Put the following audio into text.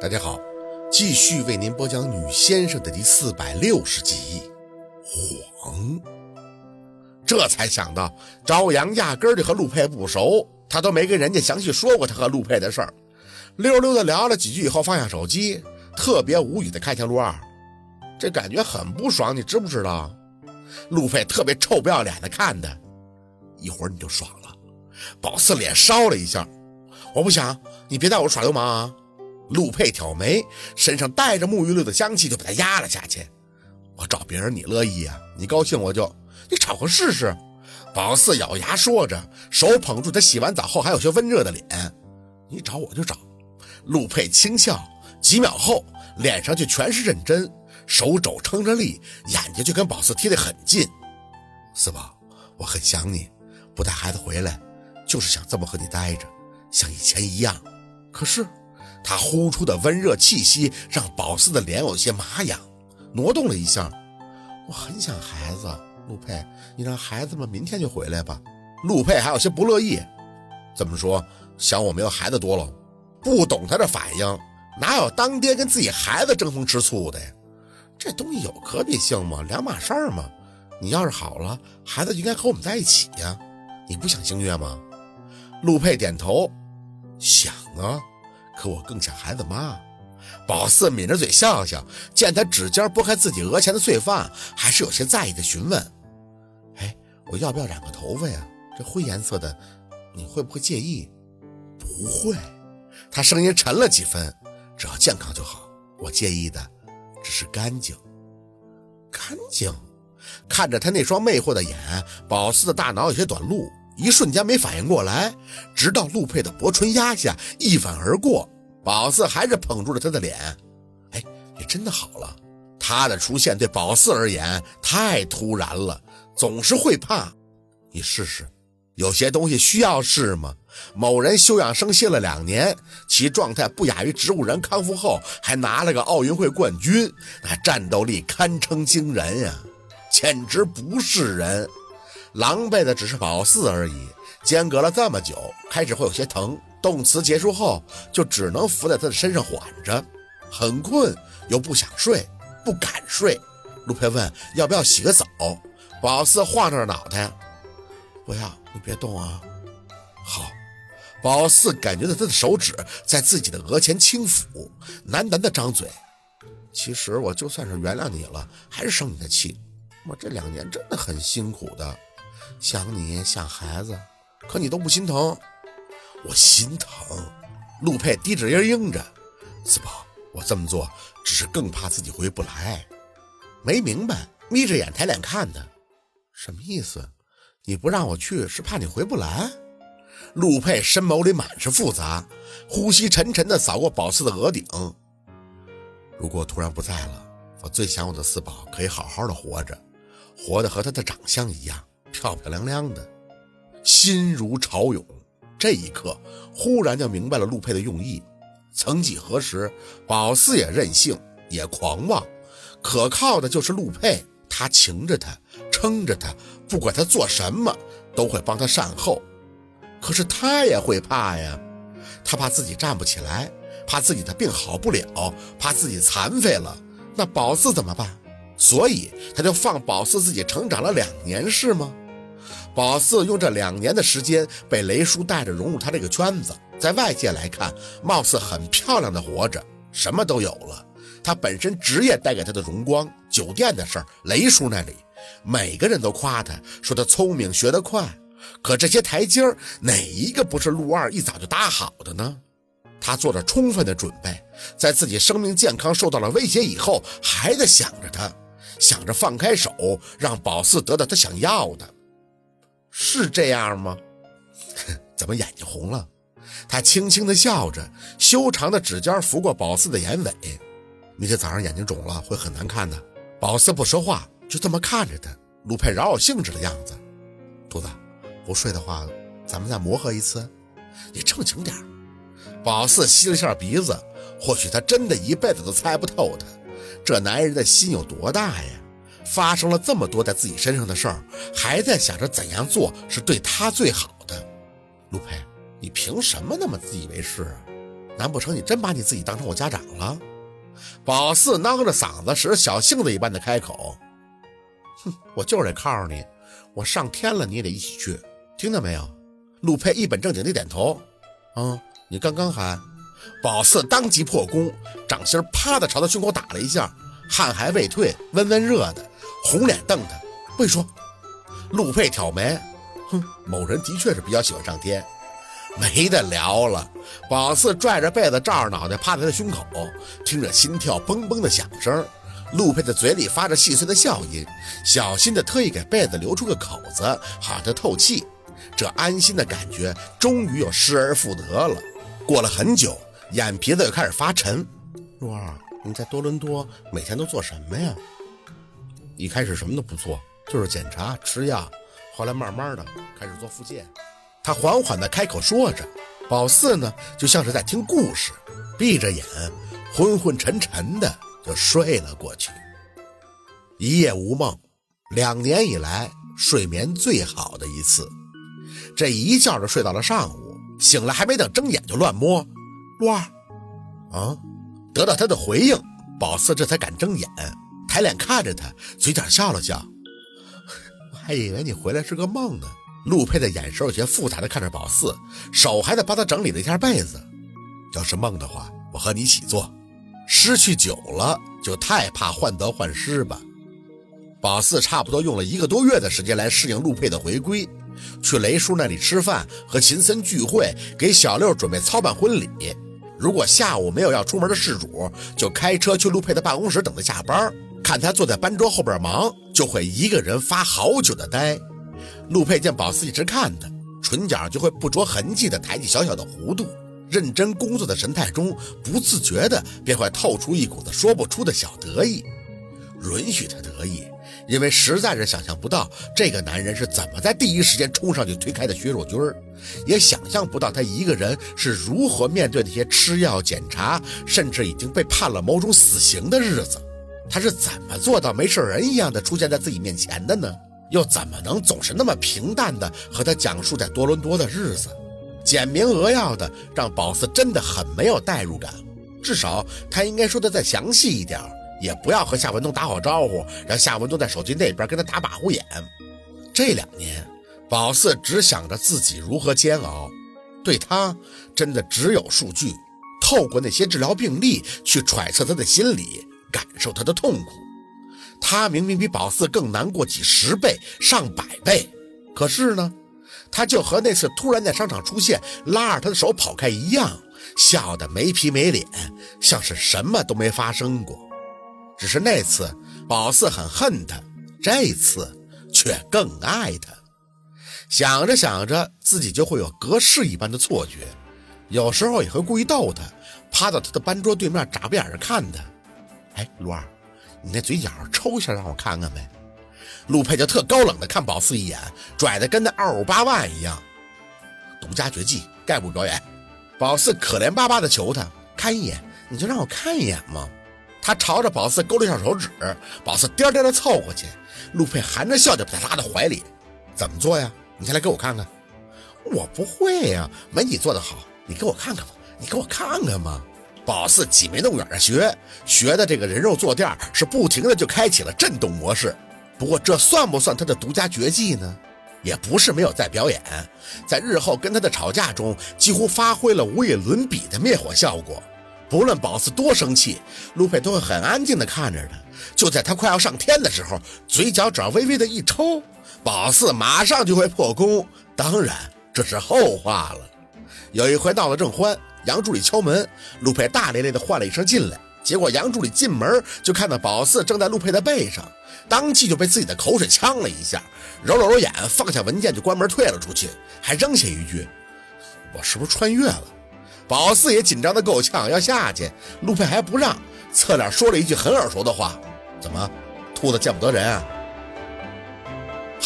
大家好，继续为您播讲《女先生》的第四百六十集。谎，这才想到朝阳压根儿就和陆佩不熟，他都没跟人家详细说过他和陆佩的事儿。溜溜的聊了几句以后，放下手机，特别无语的看向陆二，这感觉很不爽，你知不知道？陆佩特别臭不要脸的看他，一会儿你就爽了。宝四脸烧了一下，我不想，你别带我耍流氓啊！陆佩挑眉，身上带着沐浴露的香气，就把他压了下去。我找别人你乐意啊？你高兴我就，你找个试试。宝四咬牙说着，手捧住他洗完澡后还有些温热的脸。你找我就找。陆佩轻笑，几秒后脸上就全是认真，手肘撑着力，眼睛就跟宝四贴得很近。四宝，我很想你，不带孩子回来，就是想这么和你待着，像以前一样。可是。他呼出的温热气息让宝四的脸有些麻痒，挪动了一下。我很想孩子，陆佩，你让孩子们明天就回来吧。陆佩还有些不乐意，怎么说？想我没有孩子多了？不懂他的反应，哪有当爹跟自己孩子争风吃醋的呀？这东西有可比性吗？两码事儿吗？你要是好了，孩子应该和我们在一起呀。你不想星月吗？陆佩点头，想啊。可我更像孩子妈，宝四抿着嘴笑笑，见他指尖拨开自己额前的碎发，还是有些在意的询问：“哎，我要不要染个头发呀？这灰颜色的，你会不会介意？”“不会。”他声音沉了几分，“只要健康就好。我介意的只是干净。”“干净？”看着他那双魅惑的眼，宝四的大脑有些短路。一瞬间没反应过来，直到陆佩的薄唇压下，一反而过。宝四还是捧住了他的脸。哎，你真的好了。他的出现对宝四而言太突然了，总是会怕。你试试，有些东西需要试吗？某人休养生息了两年，其状态不亚于植物人康复后还拿了个奥运会冠军，那战斗力堪称惊人呀，简直不是人。狼狈的只是宝四而已，间隔了这么久，开始会有些疼。动词结束后，就只能伏在他的身上缓着，很困又不想睡，不敢睡。陆佩问要不要洗个澡，宝四晃着脑袋，不要，你别动啊。好，宝四感觉到他的手指在自己的额前轻抚，喃喃的张嘴。其实我就算是原谅你了，还是生你的气。我这两年真的很辛苦的。想你想孩子，可你都不心疼，我心疼。陆佩低着音应着，四宝，我这么做只是更怕自己回不来。没明白，眯着眼抬脸看他，什么意思？你不让我去是怕你回不来？陆佩深眸里满是复杂，呼吸沉沉的扫过宝四的额顶。如果突然不在了，我最想我的四宝可以好好的活着，活得和他的长相一样。漂漂亮亮的，心如潮涌。这一刻，忽然就明白了陆佩的用意。曾几何时，宝四也任性，也狂妄，可靠的就是陆佩。他擎着他，撑着他，不管他做什么，都会帮他善后。可是他也会怕呀，他怕自己站不起来，怕自己的病好不了，怕自己残废了。那宝四怎么办？所以他就放宝四自己成长了两年，是吗？宝四用这两年的时间被雷叔带着融入他这个圈子，在外界来看，貌似很漂亮的活着，什么都有了。他本身职业带给他的荣光，酒店的事儿，雷叔那里，每个人都夸他，说他聪明，学得快。可这些台阶儿，哪一个不是陆二一早就搭好的呢？他做着充分的准备，在自己生命健康受到了威胁以后，还在想着他。想着放开手，让宝四得到他想要的，是这样吗？怎么眼睛红了？他轻轻地笑着，修长的指尖拂过宝四的眼尾。明天早上眼睛肿了会很难看的。宝四不说话，就这么看着他。陆佩饶有兴致的样子。兔子，不睡的话，咱们再磨合一次。你正经点宝四吸了下鼻子，或许他真的一辈子都猜不透他。这男人的心有多大呀？发生了这么多在自己身上的事儿，还在想着怎样做是对他最好的。陆佩，你凭什么那么自以为是啊？难不成你真把你自己当成我家长了？宝四囔着嗓子，使小性子一般的开口：“哼，我就是得靠着你，我上天了，你也得一起去，听到没有？”陆佩一本正经地点头：“啊，你刚刚喊。”宝四当即破功，掌心啪的朝他胸口打了一下，汗还未退，温温热的，红脸瞪他，不许说。陆佩挑眉，哼，某人的确是比较喜欢上天。没得聊了，宝四拽着被子罩着脑袋趴在他胸口，听着心跳嘣嘣的响声。陆佩的嘴里发着细碎的笑音，小心的特意给被子留出个口子，好让他透气。这安心的感觉终于又失而复得了。过了很久，眼皮子又开始发沉。若儿，你在多伦多每天都做什么呀？一开始什么都不做，就是检查吃药，后来慢慢的开始做复健。他缓缓的开口说着，宝四呢就像是在听故事，闭着眼，昏昏沉沉的就睡了过去。一夜无梦，两年以来睡眠最好的一次。这一觉就睡到了上午，醒来还没等睁眼就乱摸。洛儿，啊，得到他的回应，宝四这才敢睁眼，抬脸看着他，嘴角笑了笑。我还以为你回来是个梦呢。陆佩的眼神有些复杂的看着宝四，手还在帮他整理了一下被子。要是梦的话，我和你一起做。失去久了，就太怕患得患失吧。宝四差不多用了一个多月的时间来适应陆佩的回归，去雷叔那里吃饭，和秦森聚会，给小六准备操办婚礼。如果下午没有要出门的事主，就开车去陆佩的办公室等他下班。看他坐在班桌后边忙，就会一个人发好久的呆。陆佩见宝四一直看他，唇角就会不着痕迹地抬起小小的弧度，认真工作的神态中，不自觉的便会透出一股子说不出的小得意。允许他得意，因为实在是想象不到这个男人是怎么在第一时间冲上去推开的薛若军儿，也想象不到他一个人是如何面对那些吃药检查，甚至已经被判了某种死刑的日子。他是怎么做到没事人一样的出现在自己面前的呢？又怎么能总是那么平淡的和他讲述在多伦多的日子，简明扼要的让宝四真的很没有代入感。至少他应该说的再详细一点，也不要和夏文东打好招呼，让夏文东在手机那边跟他打马虎眼。这两年，宝四只想着自己如何煎熬，对他真的只有数据，透过那些治疗病例去揣测他的心理，感受他的痛苦。他明明比宝四更难过几十倍、上百倍，可是呢，他就和那次突然在商场出现、拉着他的手跑开一样，笑得没皮没脸，像是什么都没发生过。只是那次宝四很恨他，这次却更爱他。想着想着，自己就会有隔世一般的错觉，有时候也会故意逗他，趴到他的班桌对面，眨巴眼着看他。哎，卢二。你那嘴角抽一下让我看看呗。陆佩就特高冷的看宝四一眼，拽的跟那二五八万一样。独家绝技，概不表演。宝四可怜巴巴的求他看一眼，你就让我看一眼嘛。他朝着宝四勾了一下手指，宝四颠颠的凑过去，陆佩含着笑就把他拉到怀里。怎么做呀？你先来给我看看。我不会呀，没你做的好。你给我看看吧，你给我看看嘛。宝四挤眉弄眼的学，学的这个人肉坐垫是不停的就开启了震动模式。不过这算不算他的独家绝技呢？也不是没有在表演，在日后跟他的吵架中，几乎发挥了无与伦比的灭火效果。不论宝四多生气，陆佩都会很安静的看着他。就在他快要上天的时候，嘴角只要微微的一抽，宝四马上就会破功。当然这是后话了。有一回闹得正欢。杨助理敲门，陆佩大咧咧地唤了一声进来。结果杨助理进门就看到宝四正在陆佩的背上，当即就被自己的口水呛了一下，揉了揉眼，放下文件就关门退了出去，还扔下一句：“我是不是穿越了？”宝四也紧张的够呛，要下去，陆佩还不让，侧脸说了一句很耳熟的话：“怎么，兔子见不得人啊？”